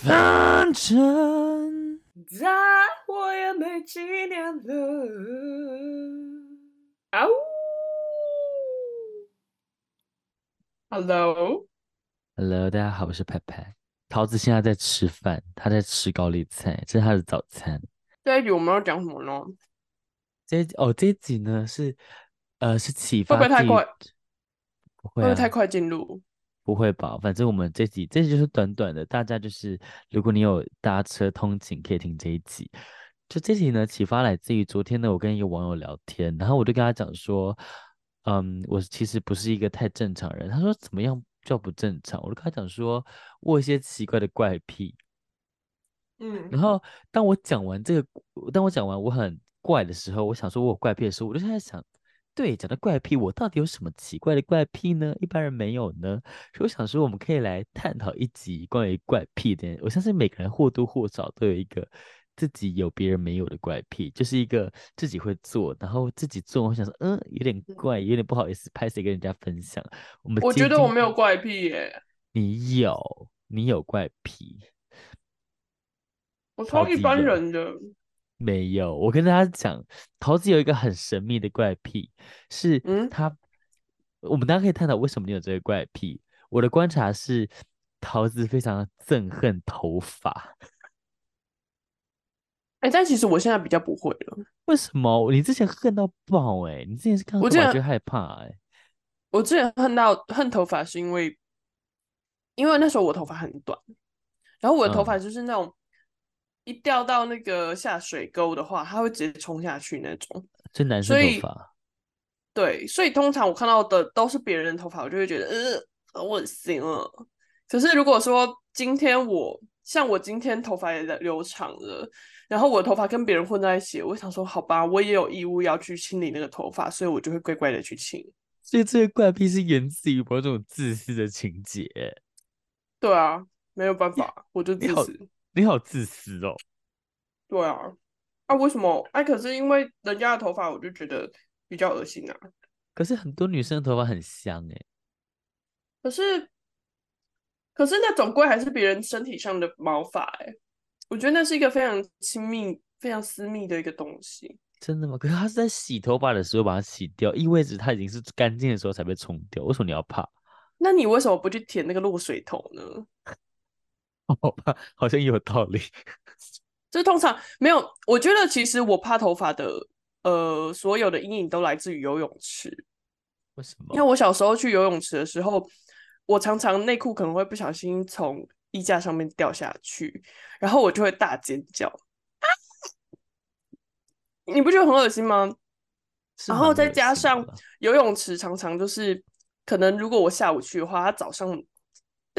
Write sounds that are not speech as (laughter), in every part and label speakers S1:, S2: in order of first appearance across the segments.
S1: 反正
S2: 再活也没几年了。啊呜
S1: ！Hello，Hello，大家好，我是派派。桃子现在在吃饭，他在吃高丽菜，这是他的早餐。
S2: 这一集我们要讲什么呢？
S1: 这哦，这一集呢是呃是启发，
S2: 会不会太快？
S1: 不会、啊、
S2: 会不会太快进入？
S1: 不会吧，反正我们这集这集就是短短的，大家就是如果你有搭车通勤，可以听这一集。就这集呢，启发来自于昨天呢，我跟一个网友聊天，然后我就跟他讲说，嗯，我其实不是一个太正常人。他说怎么样叫不正常？我就跟他讲说，我有一些奇怪的怪癖。
S2: 嗯，
S1: 然后当我讲完这个，当我讲完我很怪的时候，我想说我有怪癖的时候，我就在想。对，讲到怪癖，我到底有什么奇怪的怪癖呢？一般人没有呢。所以我想说，我们可以来探讨一集关于怪癖的。我相信每个人或多或少都有一个自己有别人没有的怪癖，就是一个自己会做，然后自己做，我想说，嗯，有点怪，有点不好意思拍谁跟人家分享。我们
S2: 我觉得我没有怪癖耶。
S1: 你有，你有怪癖。
S2: 我超一般人的。
S1: 没有，我跟大家讲，桃子有一个很神秘的怪癖，是他，嗯、我们大家可以探讨为什么你有这个怪癖。我的观察是，桃子非常憎恨头发。
S2: 哎，但其实我现在比较不会了。
S1: 为什么？你之前恨到爆哎、欸！你之前是看到头发就害怕哎、欸。
S2: 我之前恨到恨头发是因为，因为那时候我头发很短，然后我的头发就是那种。嗯一掉到那个下水沟的话，它会直接冲下去那种。
S1: 这男生头发。
S2: 对，所以通常我看到的都是别人的头发，我就会觉得呃，好恶心啊。可是如果说今天我像我今天头发也在留长了，然后我的头发跟别人混在一起，我想说好吧，我也有义务要去清理那个头发，所以我就会乖乖的去清。
S1: 所以这个怪癖是源自于某种自私的情节。
S2: 对啊，没有办法，我就自私。
S1: 你好自私哦！
S2: 对啊，啊为什么？哎、啊，可是因为人家的头发，我就觉得比较恶心啊。
S1: 可是很多女生的头发很香哎。
S2: 可是，可是那总归还是别人身体上的毛发哎。我觉得那是一个非常亲密、非常私密的一个东西。
S1: 真的吗？可是他是在洗头发的时候把它洗掉，意味着它已经是干净的时候才被冲掉。为什么你要怕？
S2: 那你为什么不去舔那个落水头呢？(laughs)
S1: 好吧，好像也有道理。
S2: 这通常没有，我觉得其实我怕头发的，呃，所有的阴影都来自于游泳池。
S1: 为什么？
S2: 因为我小时候去游泳池的时候，我常常内裤可能会不小心从衣架上面掉下去，然后我就会大尖叫。啊！(laughs) 你不觉得很恶心吗？然后再加上游泳池常常就是，可能如果我下午去的话，他早上。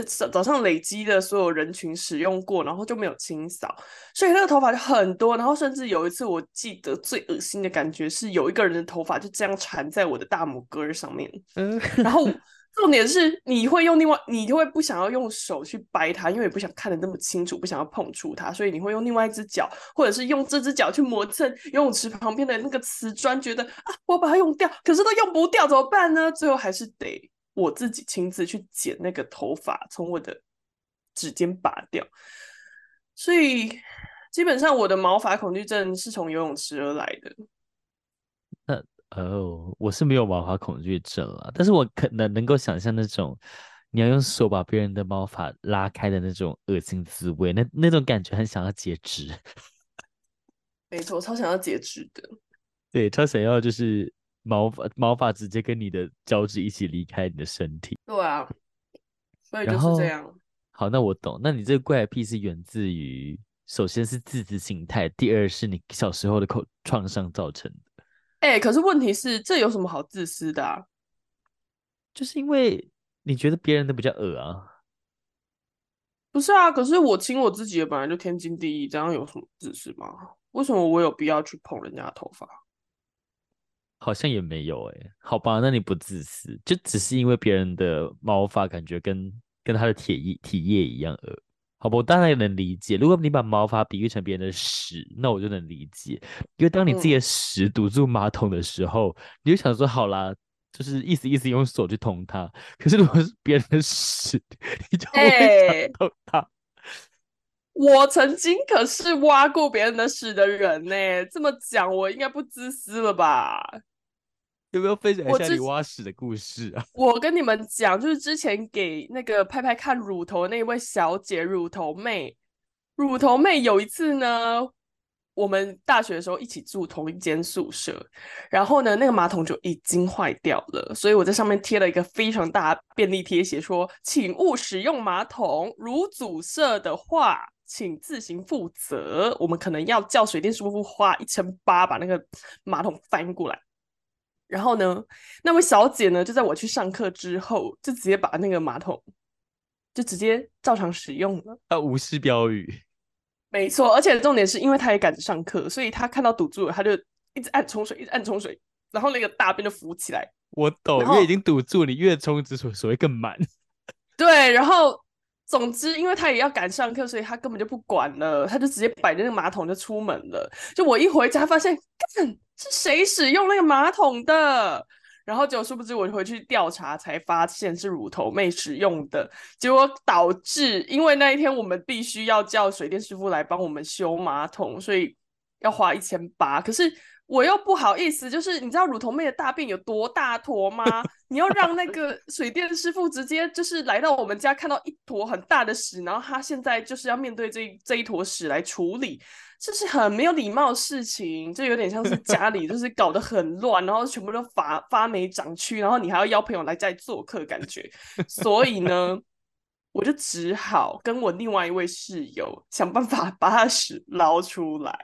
S2: 早早上累积的所有人群使用过，然后就没有清扫，所以那个头发就很多。然后甚至有一次，我记得最恶心的感觉是有一个人的头发就这样缠在我的大拇哥上面。嗯，然后 (laughs) 重点是你会用另外，你就会不想要用手去掰它，因为你不想看得那么清楚，不想要碰触它，所以你会用另外一只脚，或者是用这只脚去磨蹭游泳池旁边的那个瓷砖，觉得啊，我把它用掉，可是都用不掉，怎么办呢？最后还是得。我自己亲自去剪那个头发，从我的指尖拔掉，所以基本上我的毛发恐惧症是从游泳池而来的。
S1: 那 (laughs) 哦，我是没有毛发恐惧症了，但是我可能能够想象那种你要用手把别人的毛发拉开的那种恶心滋味，那那种感觉很想要截肢。(laughs)
S2: 没错，超想要截肢的。
S1: 对，超想要就是。毛发毛发直接跟你的胶质一起离开你的身体。
S2: 对啊，所以就是这样。
S1: 好，那我懂。那你这个怪癖是源自于，首先是自私心态，第二是你小时候的口创伤造成的。
S2: 哎、欸，可是问题是，这有什么好自私的啊？
S1: 就是因为你觉得别人的比较恶啊？
S2: 不是啊，可是我亲我自己的本来就天经地义，这样有什么自私吗？为什么我有必要去碰人家的头发？
S1: 好像也没有哎、欸，好吧，那你不自私，就只是因为别人的毛发感觉跟跟他的体液体液一样恶，好吧，我当然也能理解。如果你把毛发比喻成别人的屎，那我就能理解，因为当你自己的屎堵住马桶的时候，嗯、你就想说好啦，就是意思意思用手去捅它。可是如果是别人的屎，(laughs) 你就会想捅它。欸
S2: 我曾经可是挖过别人的屎的人呢，这么讲我应该不自私了吧？
S1: 有没有分享一下你挖屎的故事啊？
S2: 我，(laughs) 我跟你们讲，就是之前给那个拍拍看乳头的那位小姐，乳头妹，乳头妹有一次呢，我们大学的时候一起住同一间宿舍，然后呢，那个马桶就已经坏掉了，所以我在上面贴了一个非常大便利贴，写说，请勿使用马桶，如阻塞的话，请自行负责。我们可能要叫水电师傅花一千八把那个马桶翻过来。然后呢，那位小姐呢，就在我去上课之后，就直接把那个马桶就直接照常使用了。
S1: 啊，无视标语，
S2: 没错。而且重点是因为她也赶着上课，所以她看到堵住了，她就一直按冲水，一直按冲水，然后那个大便就浮起来。
S1: 我懂，因为已经堵住，你越冲之所所以更满。(laughs)
S2: 对，然后总之，因为她也要赶上课，所以她根本就不管了，她就直接摆着那个马桶就出门了。就我一回家发现，干。是谁使用那个马桶的？然后结果殊不知我回去调查才发现是乳头妹使用的，结果导致因为那一天我们必须要叫水电师傅来帮我们修马桶，所以要花一千八。可是我又不好意思，就是你知道乳头妹的大便有多大坨吗？(laughs) 你要让那个水电师傅直接就是来到我们家看到一坨很大的屎，然后他现在就是要面对这这一坨屎来处理。这是很没有礼貌的事情，就有点像是家里就是搞得很乱，然后全部都发发霉长蛆，然后你还要邀朋友来家做客，感觉。所以呢，我就只好跟我另外一位室友想办法把他屎捞出来。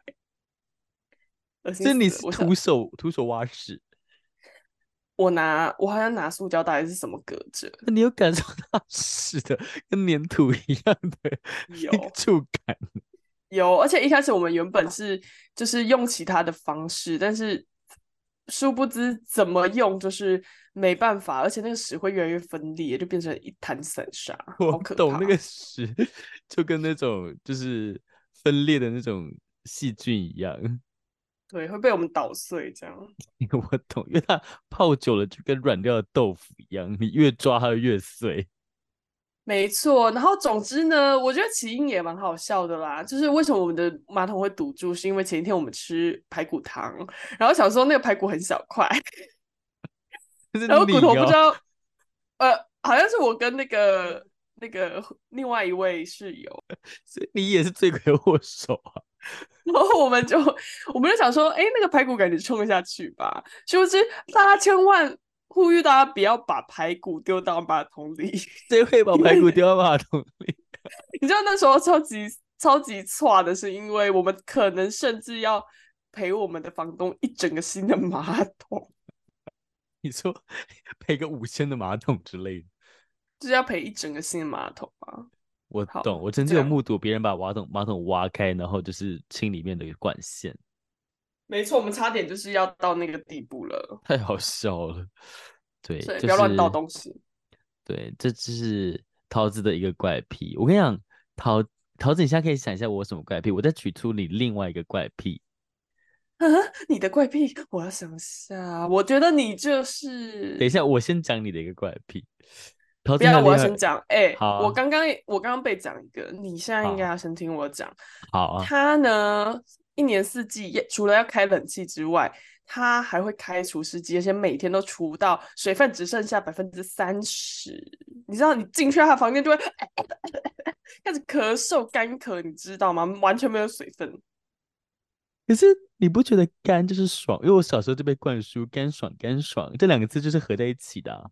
S1: 所以你是徒手徒手挖屎？
S2: 我拿我好像拿塑胶袋还是什么隔着？
S1: 那你有感受到屎的跟粘土一样的 (laughs) 有触感？(laughs)
S2: 有，而且一开始我们原本是就是用其他的方式，但是殊不知怎么用就是没办法，而且那个屎会越来越分裂，就变成一滩散沙。
S1: 我懂那个屎，就跟那种就是分裂的那种细菌一样，
S2: 对，会被我们捣碎这样。(laughs)
S1: 我懂，因为它泡久了就跟软掉的豆腐一样，你越抓它越碎。
S2: 没错，然后总之呢，我觉得起因也蛮好笑的啦。就是为什么我们的马桶会堵住，是因为前一天我们吃排骨汤，然后想说那个排骨很小块，(laughs) 然后骨头不知道，呃，好像是我跟那个那个另外一位室友，
S1: 所以你也是罪魁祸首啊。
S2: 然后我们就我们就想说，哎，那个排骨赶紧冲下去吧，是不是？大家千万。呼吁大家不要把排骨丢到马桶里。(laughs)
S1: 谁会把排骨丢到马桶里？(laughs)
S2: 你知道那时候超级超级差的是，因为我们可能甚至要赔我们的房东一整个新的马桶。(laughs)
S1: 你说赔个五千的马桶之类的，
S2: 就是要赔一整个新的马桶啊？
S1: 我懂，我曾经有目睹别人把马桶马桶挖开，然后就是清里面的管线。
S2: 没错，我们差点就是要到那个地步了，
S1: 太好笑了。对，
S2: 对
S1: 就是、
S2: 不要乱倒东西。
S1: 对，这就是桃子的一个怪癖。我跟你讲，桃桃子，你现在可以想一下我什么怪癖，我再举出你另外一个怪癖。(laughs)
S2: 啊，你的怪癖，我要想一下。我觉得你就是……
S1: 等一下，我先讲你的一个怪癖。
S2: 不要，我要先讲。哎、我刚刚我刚刚被讲一个，你现在应该要先听我讲。
S1: 好啊。
S2: 他呢？一年四季，除了要开冷气之外，他还会开除湿机，而且每天都除到水分只剩下百分之三十。你知道，你进去他的房间就会开始咳嗽、干咳，你知道吗？完全没有水分。
S1: 可是你不觉得干就是爽？因为我小时候就被灌输“干爽”“干爽”这两个字就是合在一起的啊。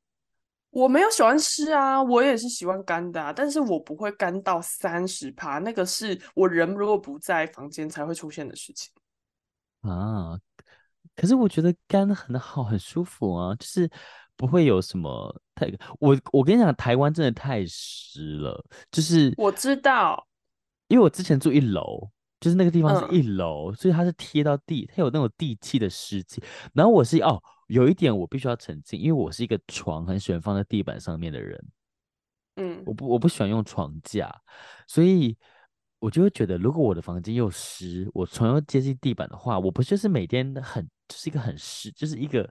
S2: 我没有喜欢湿啊，我也是喜欢干的啊，但是我不会干到三十趴，那个是我人如果不在房间才会出现的事情
S1: 啊。可是我觉得干很好，很舒服啊，就是不会有什么太……我我跟你讲，台湾真的太湿了，就是
S2: 我知道，
S1: 因为我之前住一楼，就是那个地方是一楼，嗯，所以它是贴到地，它有那种地气的湿气，然后我是哦。有一点我必须要澄清，因为我是一个床很喜欢放在地板上面的人，
S2: 嗯，
S1: 我不我不喜欢用床架，所以我就会觉得，如果我的房间又湿，我床又接近地板的话，我不就是每天很就是一个很湿，就是一个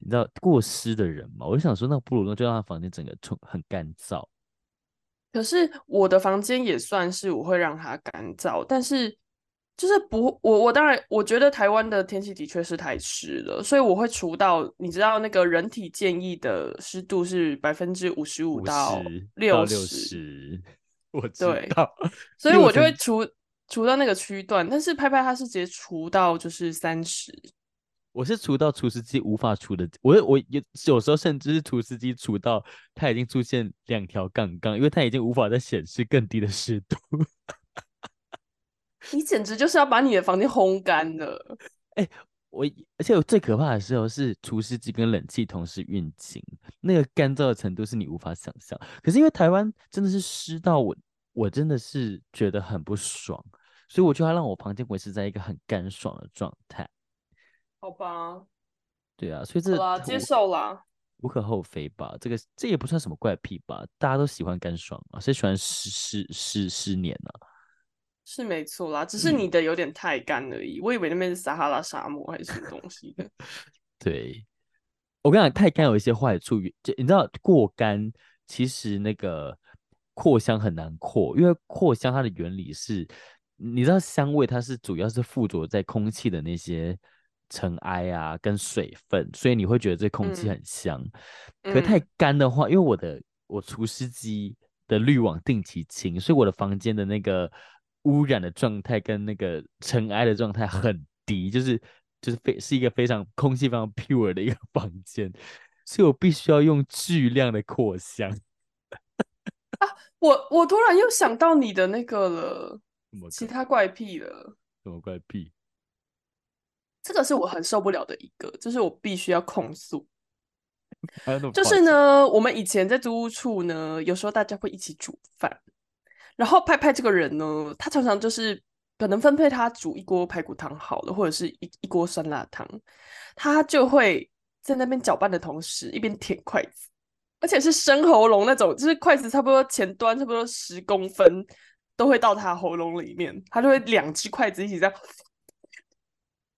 S1: 你知道过湿的人嘛？我就想说，那不如那就让他房间整个冲很干燥。
S2: 可是我的房间也算是我会让它干燥，但是。就是不，我我当然我觉得台湾的天气的确是太湿了，所以我会除到，你知道那个人体建议的湿度是百分之五十五到六十，
S1: 我知道，
S2: 所以我就会除除到那个区段，但是拍拍它是直接除到就是三十，
S1: 我是除到除湿机无法除的，我我有有时候甚至是除湿机除到它已经出现两条杠杠，因为它已经无法再显示更低的湿度。
S2: 你简直就是要把你的房间烘干了！
S1: 哎、欸，我而且我最可怕的时候是除湿机跟冷气同时运行，那个干燥的程度是你无法想象。可是因为台湾真的是湿到我，我真的是觉得很不爽，所以我就要让我房间维持在一个很干爽的状态。
S2: 好吧，
S1: 对啊，所以这
S2: 好接受啦，
S1: 无可厚非吧？这个这也不算什么怪癖吧？大家都喜欢干爽啊，谁喜欢湿湿湿湿黏呢？
S2: 是没错啦，只是你的有点太干而已。嗯、我以为那边是撒哈拉沙漠还是什么东西的。(laughs)
S1: 对，我跟你讲，太干有一些坏处，就你知道过干，其实那个扩香很难扩，因为扩香它的原理是，你知道香味它是主要是附着在空气的那些尘埃啊跟水分，所以你会觉得这空气很香。嗯、可太干的话，因为我的我除湿机的滤网定期清，所以我的房间的那个。污染的状态跟那个尘埃的状态很低，(laughs) 就是就是非是一个非常空气非常 pure 的一个 (laughs) 房间，所以我必须要用巨量的扩香。(laughs)
S2: 啊，我我突然又想到你的那个了，其他怪癖了。
S1: 什么怪癖？
S2: 这个是我很受不了的一个，就是我必须要控诉。就是呢，我们以前在租屋处呢，有时候大家会一起煮饭。然后派派这个人呢，他常常就是可能分配他煮一锅排骨汤好了，或者是一一锅酸辣汤，他就会在那边搅拌的同时一边舔筷子，而且是生喉咙那种，就是筷子差不多前端差不多十公分都会到他喉咙里面，他就会两只筷子一起这样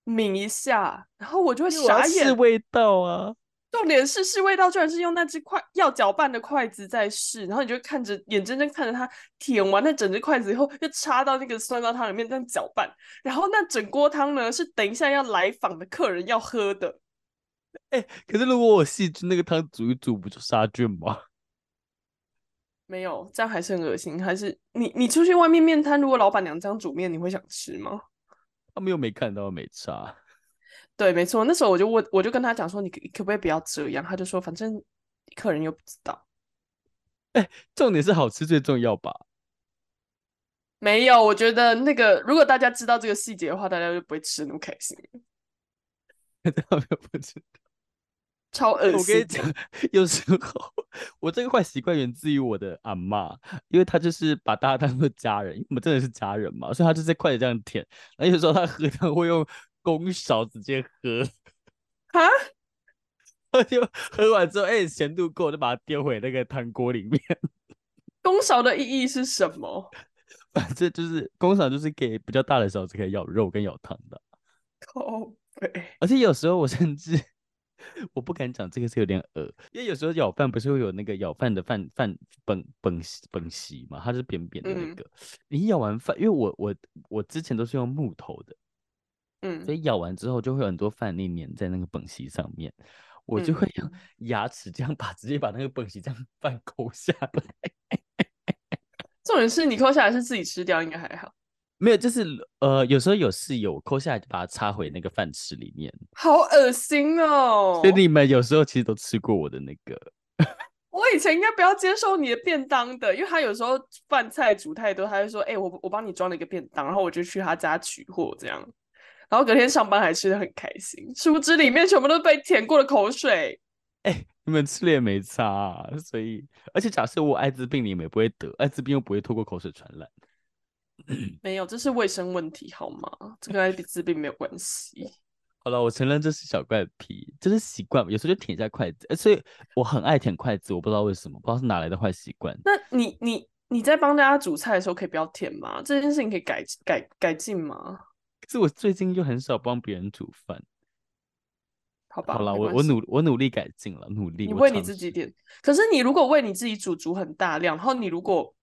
S2: 抿一下，然后我就会傻眼，
S1: 是味道啊。
S2: 重点是试味道，居然是用那只筷要搅拌的筷子在试，然后你就看着眼睁睁看着他舔完那整只筷子以后，又插到那个酸辣汤里面这样搅拌，然后那整锅汤呢是等一下要来访的客人要喝的。
S1: 哎、欸，可是如果我细菌那个汤煮一煮，不就杀菌吗？(laughs)
S2: 没有，这样还是很恶心。还是你你出去外面面摊，如果老板娘这样煮面，你会想吃吗？
S1: 他们又没看到，没差。
S2: 对，没错，那时候我就问，我就跟他讲说，你可可不可以不要这样？他就说，反正客人又不知道。
S1: 哎，重点是好吃最重要吧？
S2: 没有，我觉得那个如果大家知道这个细节的话，大家就不会吃那么开心。(laughs)
S1: 不知道，
S2: 超恶心。
S1: 我跟你讲，有时候我这个坏习惯源自于我的阿嬷，因为她就是把大家当做家人，因为我们真的是家人嘛，所以她就在筷子这样舔。然后有时候她喝汤会用。公勺直接喝
S2: 啊，
S1: 喝就 (laughs) 喝完之后，哎、欸，咸度够，就把它丢回那个汤锅里面。
S2: 公勺的意义是什么？(laughs)
S1: 反正就是公勺，就是给比较大的勺子可以舀肉跟舀汤的。
S2: 靠背！
S1: 而且有时候我甚至 (laughs) 我不敢讲这个是有点恶，因为有时候舀饭不是会有那个舀饭的饭饭本本本席嘛，它是扁扁的那个。嗯、你舀完饭，因为我我我之前都是用木头的。
S2: 嗯，
S1: 所以咬完之后就会有很多饭粒粘在那个本席上面，我就会用牙齿这样把直接把那个本席这样饭抠下来。(laughs)
S2: 重点是你抠下来是自己吃掉，应该还好。
S1: 没有，就是呃，有时候有室友抠下来就把它插回那个饭池里面，
S2: 好恶心哦。
S1: 所以你们有时候其实都吃过我的那个。(laughs)
S2: 我以前应该不要接受你的便当的，因为他有时候饭菜煮太多，他就说：“哎、欸，我我帮你装了一个便当。”然后我就去他家取货这样。然后隔天上班还吃的很开心，殊不知里面全部都被舔过的口水。
S1: 哎、欸，你们吃了也没差啊，所以而且假设我艾滋病，你们也不会得，艾滋病又不会透过口水传染。(clears throat)
S2: 没有，这是卫生问题好吗？这跟艾滋病没有关系。(laughs)
S1: 好了，我承认这是小怪癖，这、就是习惯，有时候就舔一下筷子，所以我很爱舔筷子，我不知道为什么，不知道是哪来的坏习惯。
S2: 那你你你在帮大家煮菜的时候可以不要舔吗？这件事情可以改改改进吗？
S1: 是我最近就很少帮别人煮饭，
S2: 好吧？
S1: 好了，我我努我努力改进了，努力。
S2: 你为你自己点，可是你如果为你自己煮，煮很大量，然后你如果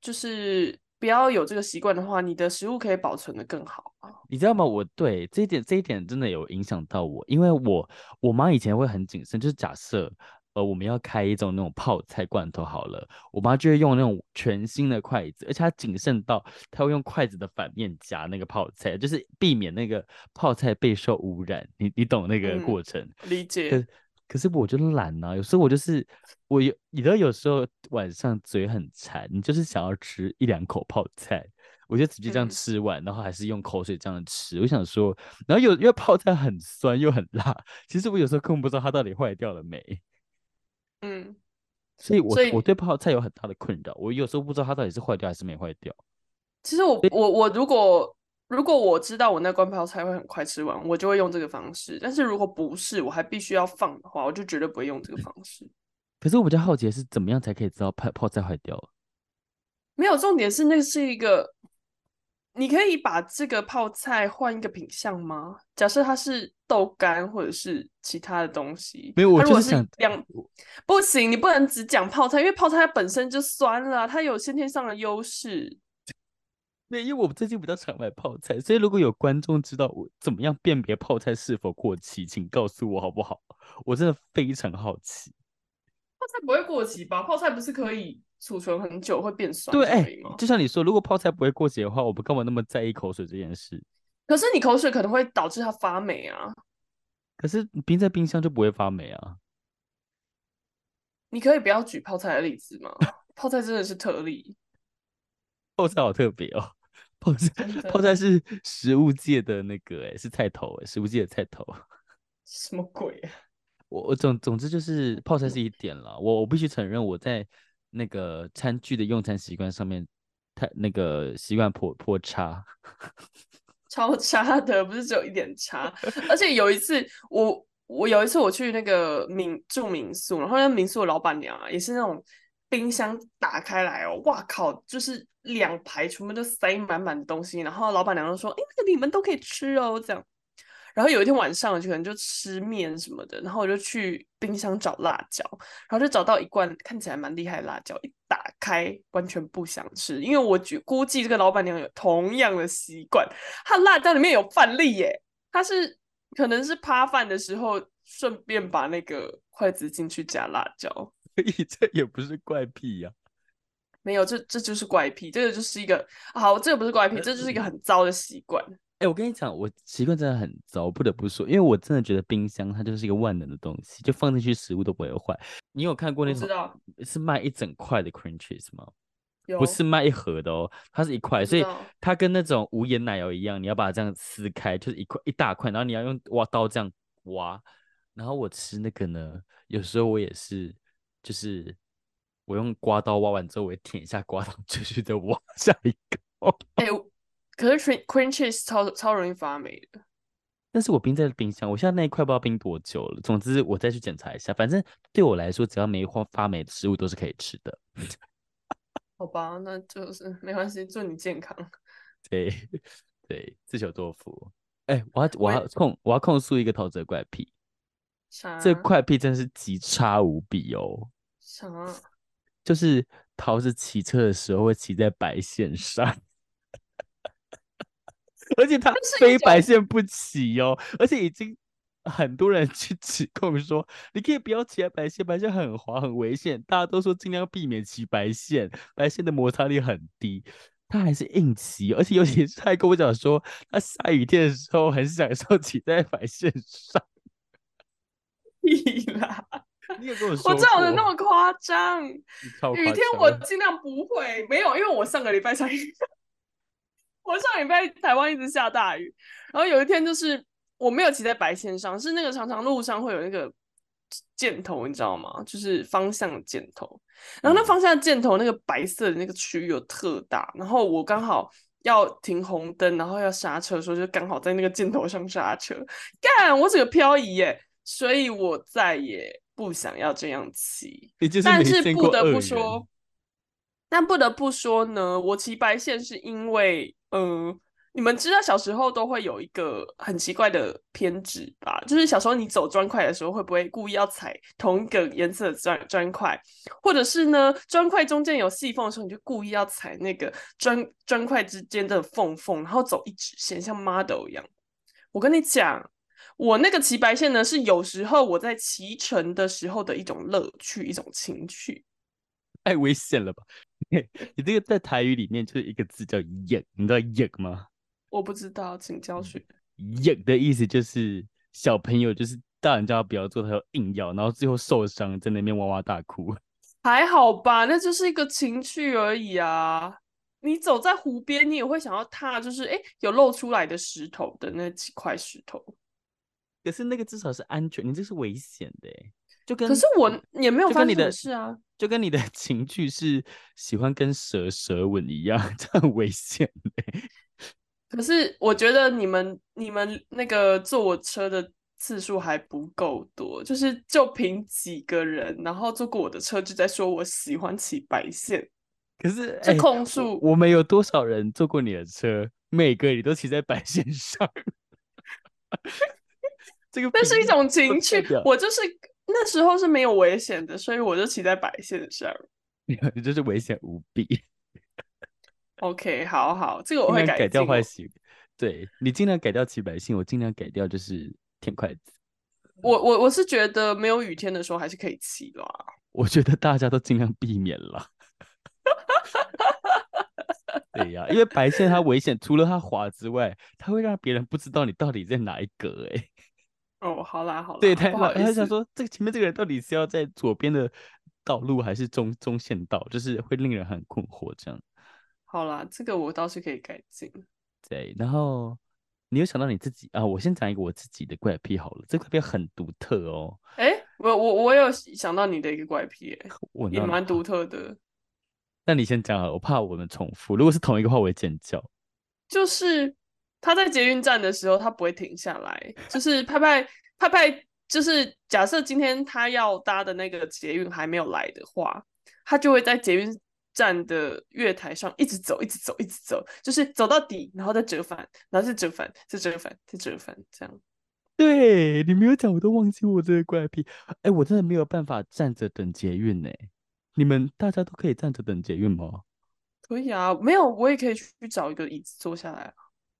S2: 就是不要有这个习惯的话，你的食物可以保存的更好啊。
S1: 你知道吗？我对这一点这一点真的有影响到我，因为我我妈以前会很谨慎，就是假设。呃，我们要开一种那种泡菜罐头好了，我妈就会用那种全新的筷子，而且她谨慎到她会用筷子的反面夹那个泡菜，就是避免那个泡菜备受污染。你你懂那个过程？
S2: 嗯、理解。
S1: 可可是我就懒呐、啊，有时候我就是我有，你知道有时候晚上嘴很馋，你就是想要吃一两口泡菜，我就直接这样吃完，嗯、然后还是用口水这样吃。我想说，然后有因为泡菜很酸又很辣，其实我有时候根本不知道它到底坏掉了没。
S2: 嗯，
S1: 所以我，我我对泡菜有很大的困扰。我有时候不知道它到底是坏掉还是没坏掉。
S2: 其实我我我如果如果我知道我那罐泡菜会很快吃完，我就会用这个方式。但是如果不是，我还必须要放的话，我就绝对不会用这个方式。(laughs)
S1: 可是我比较好奇的是，怎么样才可以知道泡泡菜坏掉了？
S2: 没有，重点是那是一个。你可以把这个泡菜换一个品相吗？假设它是豆干或者是其他的东西。
S1: 没有，我就是想
S2: 两不行，你不能只讲泡菜，因为泡菜它本身就酸了，它有先天上的优势。
S1: 对，因为我最近比较常买泡菜，所以如果有观众知道我怎么样辨别泡菜是否过期，请告诉我好不好？我真的非常好奇。
S2: 泡菜不会过期吧？泡菜不是可以？储存很久会变酸，
S1: 对，哎、欸，就像你说，如果泡菜不会过期的话，我不干嘛那么在意口水这件事？
S2: 可是你口水可能会导致它发霉啊。
S1: 可是冰在冰箱就不会发霉啊。
S2: 你可以不要举泡菜的例子吗？泡菜真的是特例。
S1: 泡菜好特别哦，泡菜泡菜是食物界的那个、欸，哎，是菜头、食物界的菜头。
S2: 什么鬼啊？
S1: 我我总总之就是泡菜是一点了，我我必须承认我在。那个餐具的用餐习惯上面，太那个习惯颇颇差，(laughs)
S2: 超差的，不是只有一点差。而且有一次，我我有一次我去那个民住民宿，然后那民宿的老板娘啊，也是那种冰箱打开来哦，哇靠，就是两排全部都塞满满的东西，然后老板娘就说：“哎，那个你们都可以吃哦。”这样。然后有一天晚上，就可能就吃面什么的，然后我就去冰箱找辣椒，然后就找到一罐看起来蛮厉害的辣椒，一打开完全不想吃，因为我估计这个老板娘有同样的习惯，她辣椒里面有饭粒耶，她是可能是扒饭的时候顺便把那个筷子进去夹辣椒，(laughs)
S1: 所以这也不是怪癖呀、啊，
S2: 没有，这这就是怪癖，这个就是一个好，这个不是怪癖，这就是一个很糟的习惯。
S1: 哎、欸，我跟你讲，我习惯真的很糟，不得不说，因为我真的觉得冰箱它就是一个万能的东西，就放进去食物都不会坏。你有看过那种是卖一整块的 cream cheese 吗？
S2: 有，
S1: 不是卖一盒的哦，它是一块，所以它跟那种无盐奶油一样，你要把它这样撕开，就是一块一大块，然后你要用挖刀这样挖。然后我吃那个呢，有时候我也是，就是我用刮刀挖完之后，我会舔一下刮刀，(laughs) 继续再挖下一个。
S2: 哎、欸。可是 cream cheese 超超容易发霉的，
S1: 但是我冰在冰箱，我现在那一块不知道冰多久了。总之我再去检查一下，反正对我来说，只要没发发霉的食物都是可以吃的。(laughs)
S2: 好吧，那就是没关系，祝你健康。
S1: 对对，自求多福。哎、欸，我要我要控我要控诉一个陶喆怪癖，
S2: 啥？
S1: 这怪癖真是极差无比哦。
S2: 啥？
S1: 就是桃子骑车的时候会骑在白线上。而且他非白线不起哦，而且已经很多人去指控说，你可以不要骑在白线，白线很滑很危险。大家都说尽量避免骑白线，白线的摩擦力很低，他还是硬骑。而且尤其是他还跟我讲说，他下雨天的时候很享受骑在白线上。(laughs)
S2: 你啦！
S1: 你也跟我说，
S2: 我这那么夸张？雨天我尽量不会，没有，因为我上个礼拜才。(laughs) 我上礼拜台湾一直下大雨，然后有一天就是我没有骑在白线上，是那个常常路上会有那个箭头，你知道吗？就是方向箭头，然后那方向箭头那个白色的那个区域有特大，然后我刚好要停红灯，然后要刹车的时候，就刚好在那个箭头上刹车，干，我整个漂移耶，所以我再也不想要这样骑，但是不得不说。但不得不说呢，我骑白线是因为，嗯、你们知道小时候都会有一个很奇怪的偏执吧？就是小时候你走砖块的时候，会不会故意要踩同一个颜色的砖砖块？或者是呢，砖块中间有细缝的时候，你就故意要踩那个砖砖块之间的缝缝，然后走一直线，像 model 一样。我跟你讲，我那个骑白线呢，是有时候我在骑乘的时候的一种乐趣，一种情趣。
S1: 太危险了吧？你这个在台语里面就是一个字叫“硬”，你知道“硬”吗？
S2: 我不知道，请教学。
S1: 硬的意思就是小朋友，就是大人叫他不要做，他就硬要，然后最后受伤，在那边哇哇大哭。(laughs)
S2: 还好吧，那就是一个情趣而已啊。你走在湖边，你也会想要踏，就是哎，有露出来的石头的那几块石头。
S1: 可是那个至少是安全，你这是危险的，就跟
S2: 可是我也没有发生什么事啊，
S1: 就跟你的 (laughs) 情趣是喜欢跟蛇舌吻一样，这很危险的。(laughs)
S2: 可是我觉得你们你们那个坐我车的次数还不够多，就是就凭几个人，然后坐过我的车就在说我喜欢骑白线。
S1: 可是
S2: 这控诉、欸、
S1: 我们有多少人坐过你的车？每个你都骑在白线上，(laughs) 这个
S2: 那是一种情趣。我就是那时候是没有危险的，所以我就骑在白线上。
S1: 你 (laughs) 就是危险无比。
S2: OK，好好，这个我会改，
S1: 改掉坏习惯。对，你尽量改掉骑白线，我尽量改掉就是舔筷子。
S2: 我我我是觉得没有雨天的时候还是可以骑啦。
S1: 我觉得大家都尽量避免了。(laughs) 对呀、啊，因为白线它危险，除了它滑之外，它会让别人不知道你到底在哪一格。哎，
S2: 哦，好啦好啦，
S1: 对，他他想说，这个前面这个人到底是要在左边的道路还是中中线道，就是会令人很困惑这样。
S2: 好啦，这个我倒是可以改进。
S1: 对，然后你有想到你自己啊？我先讲一个我自己的怪癖好了，这个怪癖很独特哦。
S2: 哎，我我我有想到你的一个怪癖，哎，(laughs) 也蛮独 (laughs) 特的。
S1: 那你先讲啊，我怕我们重复。如果是同一个话，我会尖叫。
S2: 就是他在捷运站的时候，他不会停下来，就是拍拍拍拍，就是假设今天他要搭的那个捷运还没有来的话，他就会在捷运。站的月台上一直走，一直走，一直走，就是走到底，然后再折返，然后再折返，再折返，再折返，这样。
S1: 对，你没有讲，我都忘记我这个怪癖。哎，我真的没有办法站着等捷运呢。你们大家都可以站着等捷运吗？
S2: 可以啊，没有，我也可以去找一个椅子坐下来。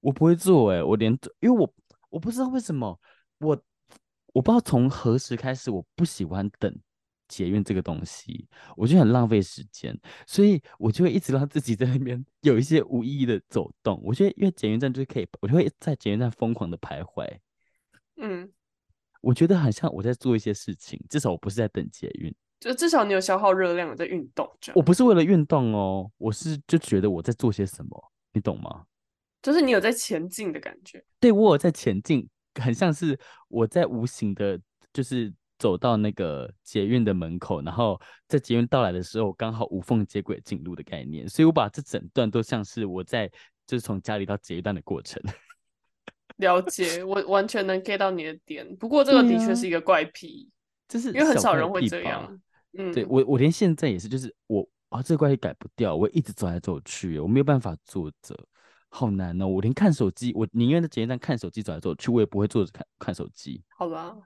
S1: 我不会坐哎，我连，因为我我不知道为什么，我我不知道从何时开始，我不喜欢等。捷运这个东西，我觉得很浪费时间，所以我就会一直让自己在那边有一些无意义的走动。我觉得，因为捷运站就是可以，我就会在捷运站疯狂的徘徊。
S2: 嗯，
S1: 我觉得很像我在做一些事情，至少我不是在等捷运，
S2: 就至少你有消耗热量，在运动。
S1: 我不是为了运动哦，我是就觉得我在做些什么，你懂吗？
S2: 就是你有在前进的感觉。
S1: 对，我有在前进，很像是我在无形的，就是。走到那个捷运的门口，然后在捷运到来的时候，刚好无缝接轨进入的概念，所以我把这整段都像是我在就是从家里到捷运站的过程。
S2: 了解，我完全能 get 到你的点。不过这个的确是一个怪癖，
S1: 就、是
S2: 因为很少人会这样。嗯，
S1: 对我我连现在也是，就是我啊这个怪癖改不掉，我一直走来走去，我没有办法坐着，好难哦。我连看手机，我宁愿在捷运站看手机走来走去，我也不会坐着看看手机。
S2: 好吧。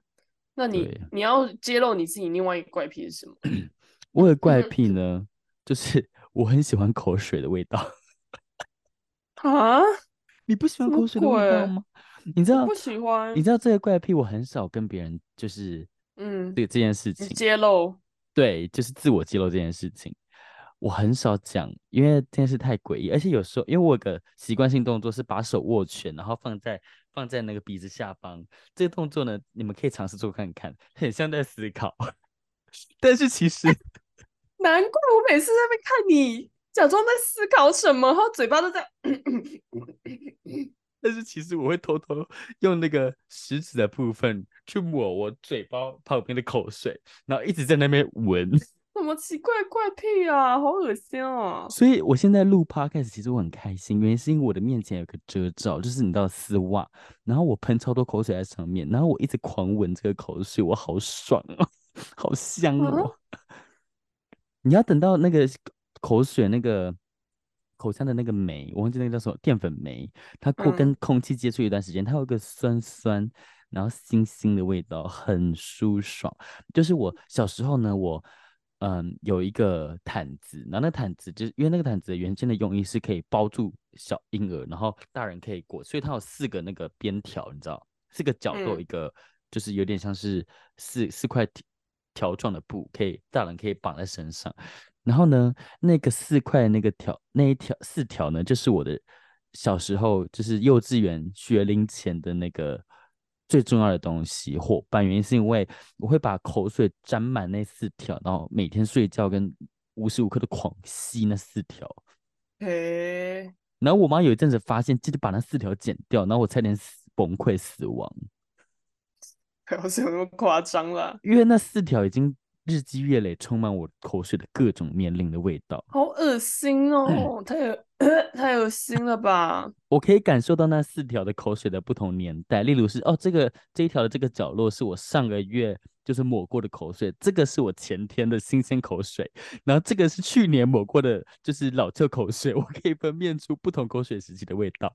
S2: 那你你要揭露你自己另外一个怪癖是什么？(coughs)
S1: 我的怪癖呢，就是 (laughs) 我很喜欢口水的味道。(laughs)
S2: 啊？
S1: 你不喜欢口水的味道吗？你知道
S2: 不喜欢？
S1: 你知道这个怪癖，我很少跟别人就是嗯，对这件事情
S2: 揭露。
S1: 对，就是自我揭露这件事情，我很少讲，因为这件事太诡异，而且有时候因为我有个习惯性动作是把手握拳，然后放在。放在那个鼻子下方，这个动作呢，你们可以尝试做看看，很像在思考，(laughs) 但是其实，(laughs)
S2: 难怪我每次在那边看你假装在思考什么，然后嘴巴都在，
S1: 但是其实我会偷偷用那个食指的部分去抹我嘴巴旁边的口水，然后一直在那边闻。
S2: 什么奇怪怪癖啊，好恶心啊！
S1: 所以我现在录 podcast，其实我很开心，原因是因为我的面前有个遮罩，就是你知道丝袜，然后我喷超多口水在上面，然后我一直狂闻这个口水，我好爽哦，(laughs) 好香哦！啊、(laughs) 你要等到那个口水那个口腔的那个酶，我忘记那个叫什么淀粉酶，它过跟空气接触一段时间，嗯、它有个酸酸然后腥腥的味道，很舒爽。就是我小时候呢，我嗯有一个毯子，然后那毯子就是因为那个毯子原先的用意是可以包住小婴儿，然后大人可以裹，所以它有四个那个边条，你知道，四个角都有一个，嗯、就是有点像是四四块条状的布，可以大人可以绑在身上。然后呢，那个四块那个条那一条四条呢，就是我的小时候就是幼稚园学龄前的那个最重要的东西伙伴。原因是因为我会把口水沾满那四条，然后每天睡觉跟无时无刻的狂吸那四条。
S2: 嘿，
S1: 然后我妈有一阵子发现，记得把那四条剪掉，然后我差点死崩溃死亡。
S2: 好 (laughs) 像有那么夸张啦？
S1: 因为那四条已经。日积月累，充满我口水的各种年龄的味道，
S2: 好恶心哦！太恶 (coughs) 太恶心了吧？
S1: 我可以感受到那四条的口水的不同年代，例如是哦，这个这一条的这个角落是我上个月就是抹过的口水，这个是我前天的新鲜口水，然后这个是去年抹过的，就是老旧口水，我可以分辨出不同口水时期的味道。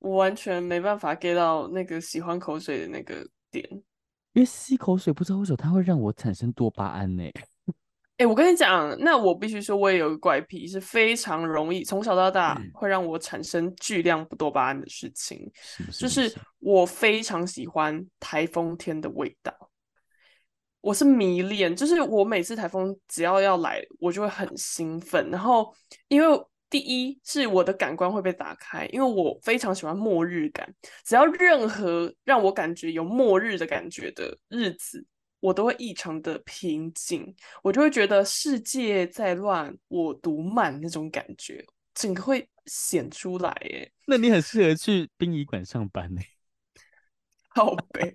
S2: 我完全没办法 get 到那个喜欢口水的那个点。
S1: 因为吸口水不知道为什么它会让我产生多巴胺呢？
S2: 哎、欸，我跟你讲，那我必须说，我也有个怪癖，是非常容易从小到大会让我产生巨量多巴胺的事情，
S1: 是是
S2: 就是我非常喜欢台风天的味道，我是迷恋，就是我每次台风只要要来，我就会很兴奋，然后因为。第一是我的感官会被打开，因为我非常喜欢末日感。只要任何让我感觉有末日的感觉的日子，我都会异常的平静。我就会觉得世界在乱，我独慢那种感觉，整个会显出来。耶。
S1: 那你很适合去殡仪馆上班呢？(laughs)
S2: 好呗，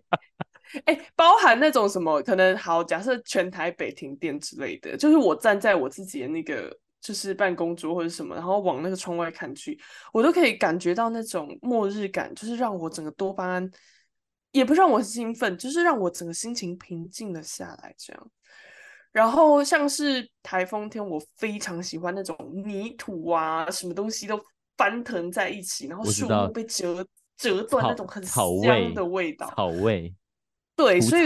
S2: 哎、欸，包含那种什么可能好，假设全台北停电之类的，就是我站在我自己的那个。就是办公桌或者什么，然后往那个窗外看去，我都可以感觉到那种末日感，就是让我整个多巴胺，也不让我兴奋，就是让我整个心情平静了下来。这样，然后像是台风天，我非常喜欢那种泥土啊，什么东西都翻腾在一起，然后树木被折折断那种很香的味道，
S1: 草味，草味
S2: 对，所以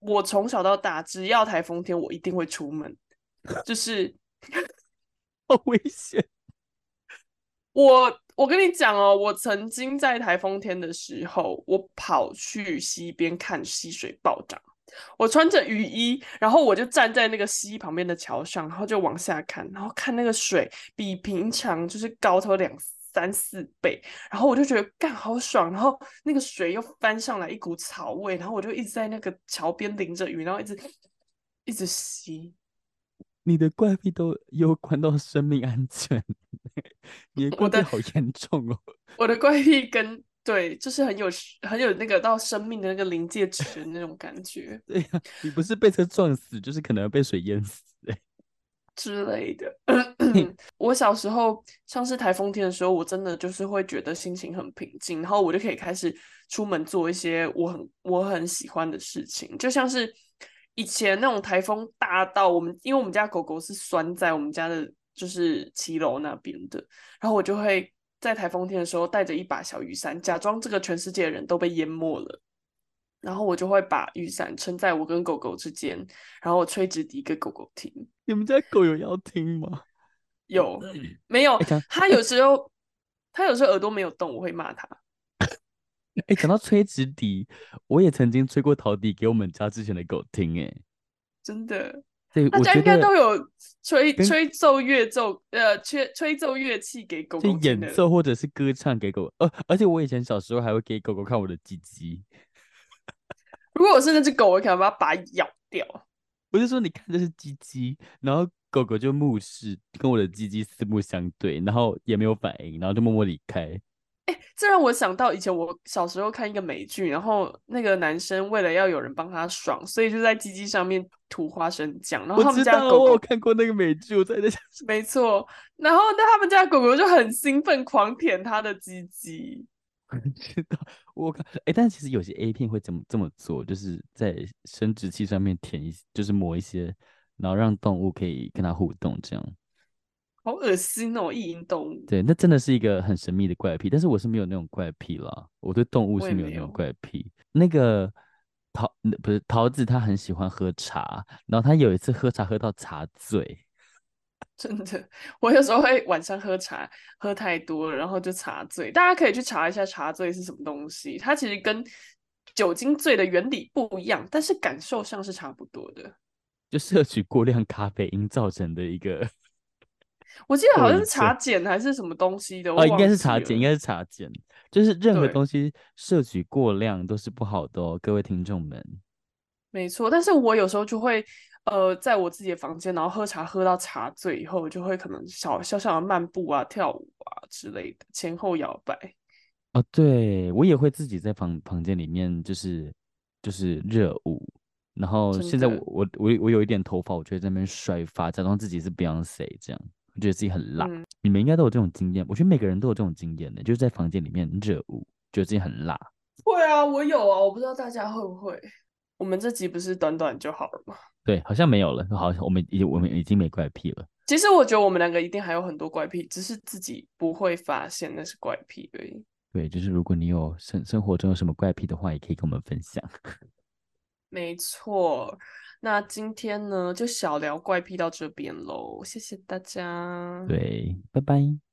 S2: 我从小到大，只要台风天，我一定会出门，就是。
S1: 好危险！(laughs)
S2: 我我跟你讲哦，我曾经在台风天的时候，我跑去溪边看溪水暴涨。我穿着雨衣，然后我就站在那个溪旁边的桥上，然后就往下看，然后看那个水比平常就是高出两三四倍，然后我就觉得干好爽，然后那个水又翻上来一股草味，然后我就一直在那个桥边淋着雨，然后一直一直吸。
S1: 你的怪癖都攸关到生命安全，(laughs) 你的怪癖好严重哦！(laughs)
S2: 我的怪癖跟对，就是很有很有那个到生命的那个临界值的那种感觉。
S1: 对呀、啊，你不是被车撞死，就是可能被水淹死哎 (laughs)
S2: 之类的。(clears throat) 我小时候像是台风天的时候，我真的就是会觉得心情很平静，然后我就可以开始出门做一些我很我很喜欢的事情，就像是。以前那种台风大到我们，因为我们家狗狗是拴在我们家的，就是骑楼那边的，然后我就会在台风天的时候带着一把小雨伞，假装这个全世界的人都被淹没了，然后我就会把雨伞撑在我跟狗狗之间，然后我吹直笛给狗狗听。
S1: 你们家狗有要听吗？
S2: 有，没有？它有时候，它有时候耳朵没有动，我会骂它。
S1: 哎，讲到吹直笛，我也曾经吹过陶笛给我们家之前的狗听，哎，
S2: 真的，
S1: 对，
S2: 大家应该都有吹吹奏乐奏，呃，吹吹奏乐器给狗狗
S1: 演奏或者是歌唱给狗，呃，而且我以前小时候还会给狗狗看我的鸡鸡。(laughs)
S2: 如果我是那只狗，我可能把它把它咬掉。
S1: 我就说，你看这是鸡鸡，然后狗狗就目视，跟我的鸡鸡四目相对，然后也没有反应，然后就默默离开。
S2: 哎，这让我想到以前我小时候看一个美剧，然后那个男生为了要有人帮他爽，所以就在鸡鸡上面涂花生酱。然后他们家狗狗，
S1: 我，我看过那个美剧，我在在想，
S2: 没错。然后那他们家狗狗就很兴奋，狂舔他的鸡鸡。
S1: 我 (laughs) 知道，我看，哎，但其实有些 A 片会这么这么做，就是在生殖器上面舔一，就是抹一些，然后让动物可以跟他互动，这样。
S2: 好恶心哦！异形动物。
S1: 对，那真的是一个很神秘的怪癖。但是我是没有那种怪癖啦，我对动物是没有那种怪癖。那个桃，不是桃子，他很喜欢喝茶，然后他有一次喝茶喝到茶醉。(laughs)
S2: 真的，我有时候会晚上喝茶喝太多了，然后就茶醉。大家可以去查一下茶醉是什么东西，它其实跟酒精醉的原理不一样，但是感受上是差不多的。
S1: 就摄取过量咖啡因造成的一个。
S2: 我记得好像是茶碱还是什么东西的，
S1: 哦，应该是茶碱，应该是茶碱，就是任何东西摄取过量都是不好的哦，各位听众们。
S2: 没错，但是我有时候就会，呃，在我自己的房间，然后喝茶喝到茶醉以后，就会可能小小小的漫步啊、跳舞啊之类的，前后摇摆。
S1: 哦，对，我也会自己在房房间里面，就是就是热舞。然后现在我我我我有一点头发，我就在那边甩发，假装自己是 Beyonce 这样。我觉得自己很辣，嗯、你们应该都有这种经验。我觉得每个人都有这种经验的，就是在房间里面热舞，觉得自己很辣。
S2: 会啊，我有啊，我不知道大家会不会。我们这集不是短短就好了吗？
S1: 对，好像没有了，好像我们已我们已经没怪癖了。
S2: 其实我觉得我们两个一定还有很多怪癖，只是自己不会发现那是怪癖而已。
S1: 对，就是如果你有生生活中有什么怪癖的话，也可以跟我们分享。
S2: 没错。那今天呢，就小聊怪癖到这边喽，谢谢大家。
S1: 对，拜拜。